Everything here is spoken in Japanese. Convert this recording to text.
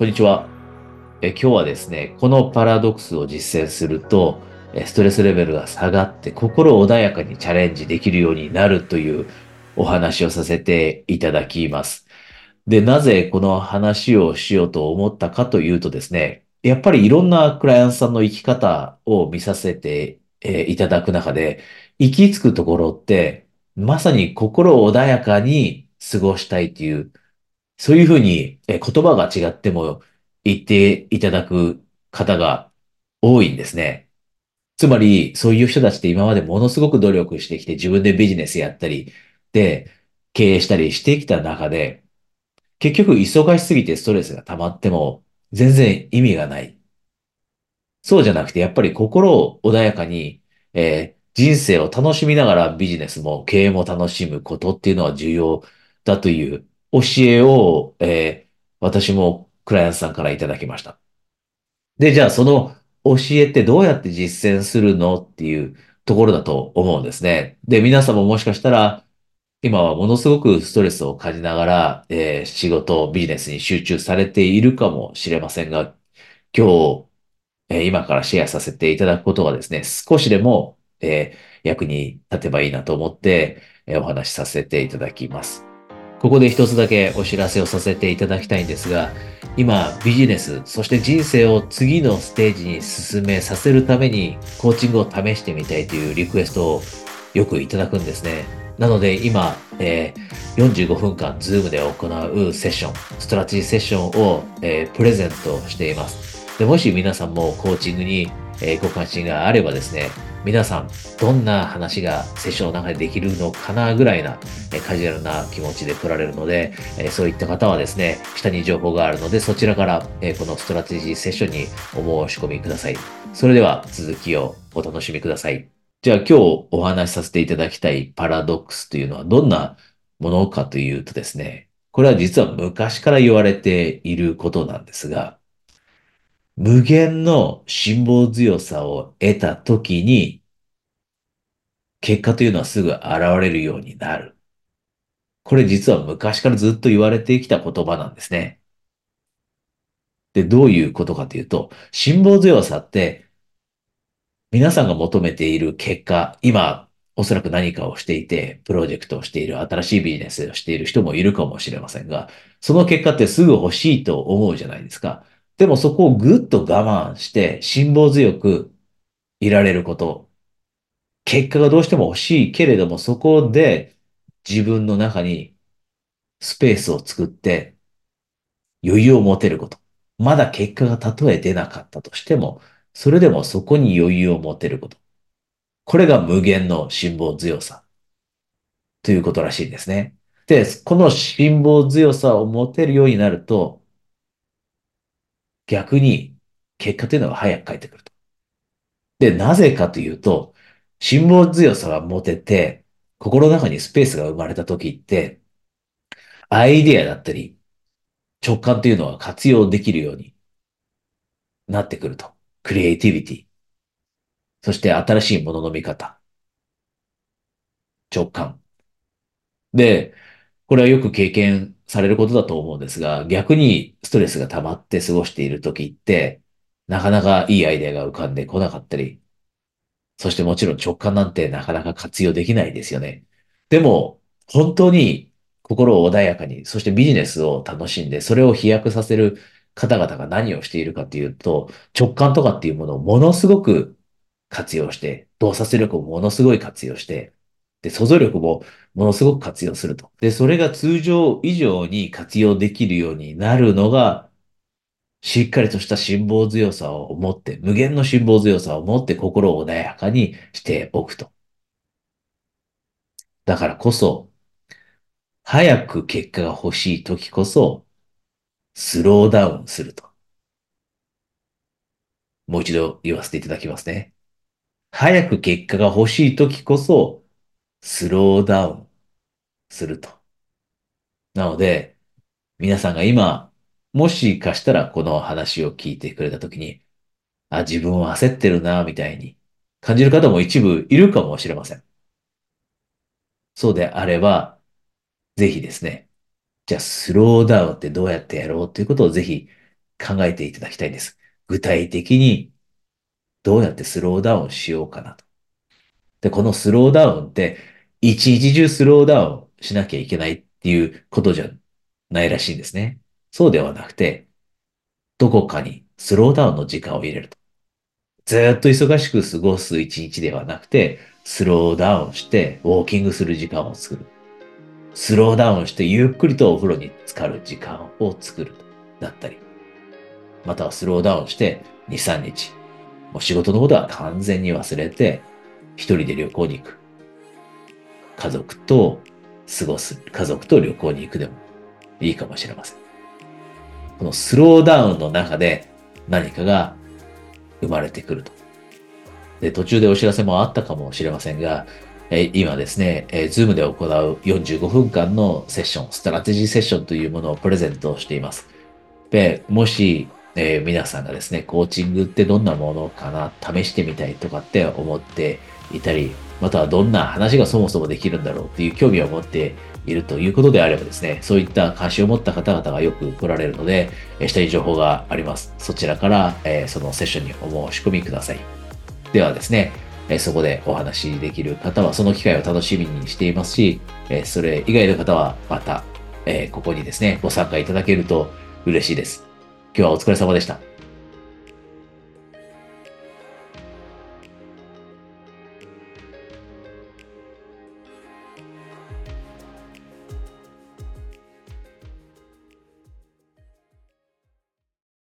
こんにちは。え、今日はですね、このパラドックスを実践すると、ストレスレベルが下がって心穏やかにチャレンジできるようになるというお話をさせていただきます。で、なぜこの話をしようと思ったかというとですね、やっぱりいろんなクライアントさんの生き方を見させて、えいただく中で、行き着くところって、まさに心穏やかに過ごしたいというそういうふうに、え言葉が違っても言っていただく方が多いんですね。つまり、そういう人たちって今までものすごく努力してきて自分でビジネスやったり、で、経営したりしてきた中で、結局忙しすぎてストレスが溜まっても全然意味がない。そうじゃなくて、やっぱり心を穏やかに、えー人生を楽しみながらビジネスも経営も楽しむことっていうのは重要だという教えを、えー私もクライアントさんからいただきました。で、じゃあその教えってどうやって実践するのっていうところだと思うんですね。で、皆さんももしかしたら、今はものすごくストレスを感じながら、えー仕事、ビジネスに集中されているかもしれませんが、今日、えー今からシェアさせていただくことがですね、少しでも、えー役に立てばいいなと思って、えーお話しさせていただきます。ここで一つだけお知らせをさせていただきたいんですが、今ビジネス、そして人生を次のステージに進めさせるためにコーチングを試してみたいというリクエストをよくいただくんですね。なので今、えー45分間 Zoom で行うセッション、ストラテジーセッションを、えープレゼントしています。でもし皆さんもコーチングに、えーご関心があればですね、皆さん、どんな話がセッションの中でできるのかなぐらいな、えカジュアルな気持ちで来られるので、えそういった方はですね、下に情報があるので、そちらから、えこのストラテジーセッションにお申し込みください。それでは続きをお楽しみください。じゃあ今日お話しさせていただきたいパラドックスというのはどんなものかというとですね、これは実は昔から言われていることなんですが、無限の辛抱強さを得た時に、結果というのはすぐ現れるようになる。これ実は昔からずっと言われてきた言葉なんですね。で、どういうことかというと、辛抱強さって皆さんが求めている結果、今おそらく何かをしていて、プロジェクトをしている、新しいビジネスをしている人もいるかもしれませんが、その結果ってすぐ欲しいと思うじゃないですか。でもそこをぐっと我慢して辛抱強くいられること。結果がどうしても欲しいけれども、そこで自分の中にスペースを作って余裕を持てること。まだ結果がたとえ出なかったとしても、それでもそこに余裕を持てること。これが無限の辛抱強さということらしいんですね。で、この辛抱強さを持てるようになると、逆に結果というのが早く返ってくると。で、なぜかというと、辛抱強さが持てて、心の中にスペースが生まれた時って、アイディアだったり、直感というのは活用できるようになってくると。クリエイティビティ。そして新しいものの見方。直感。で、これはよく経験されることだと思うんですが、逆にストレスが溜まって過ごしている時って、なかなかいいアイデアが浮かんでこなかったり、そしてもちろん直感なんてなかなか活用できないですよね。でも、本当に心を穏やかに、そしてビジネスを楽しんで、それを飛躍させる方々が何をしているかというと、直感とかっていうものをものすごく活用して、洞察力をものすごい活用して、で、想像力もものすごく活用すると。で、それが通常以上に活用できるようになるのが、しっかりとした辛抱強さを持って、無限の辛抱強さを持って心を穏やかにしておくと。だからこそ、早く結果が欲しい時こそ、スローダウンすると。もう一度言わせていただきますね。早く結果が欲しい時こそ、スローダウンすると。なので、皆さんが今、もしかしたらこの話を聞いてくれた時に、あ、自分は焦ってるな、みたいに感じる方も一部いるかもしれません。そうであれば、ぜひですね、じゃあスローダウンってどうやってやろうということをぜひ考えていただきたいんです。具体的にどうやってスローダウンしようかなと。で、このスローダウンって、一日中スローダウンしなきゃいけないっていうことじゃないらしいんですね。そうではなくて、どこかにスローダウンの時間を入れると。ずっと忙しく過ごす一日ではなくて、スローダウンしてウォーキングする時間を作る。スローダウンしてゆっくりとお風呂に浸かる時間を作る。だったり。またはスローダウンして2、3日。もう仕事のことは完全に忘れて、一人で旅行に行く。家族と過ごす。家族と旅行に行くでもいいかもしれません。このスローダウンの中で何かが生まれてくると。で、途中でお知らせもあったかもしれませんが、え今ですね、えー、Zoom で行う45分間のセッション、ストラテジーセッションというものをプレゼントしています。で、もし、えー、皆さんがですね、コーチングってどんなものかな、試してみたいとかって思っていたり、またはどんな話がそもそもできるんだろうっていう興味を持っているということであればですね、そういった関心を持った方々がよく来られるので、え下に情報があります。そちらから、えそのセッションにお申し込みください。ではですね、えそこでお話しできる方はその機会を楽しみにしていますし、えそれ以外の方はまた、えここにですね、ご参加いただけると嬉しいです。今日はお疲れ様でした。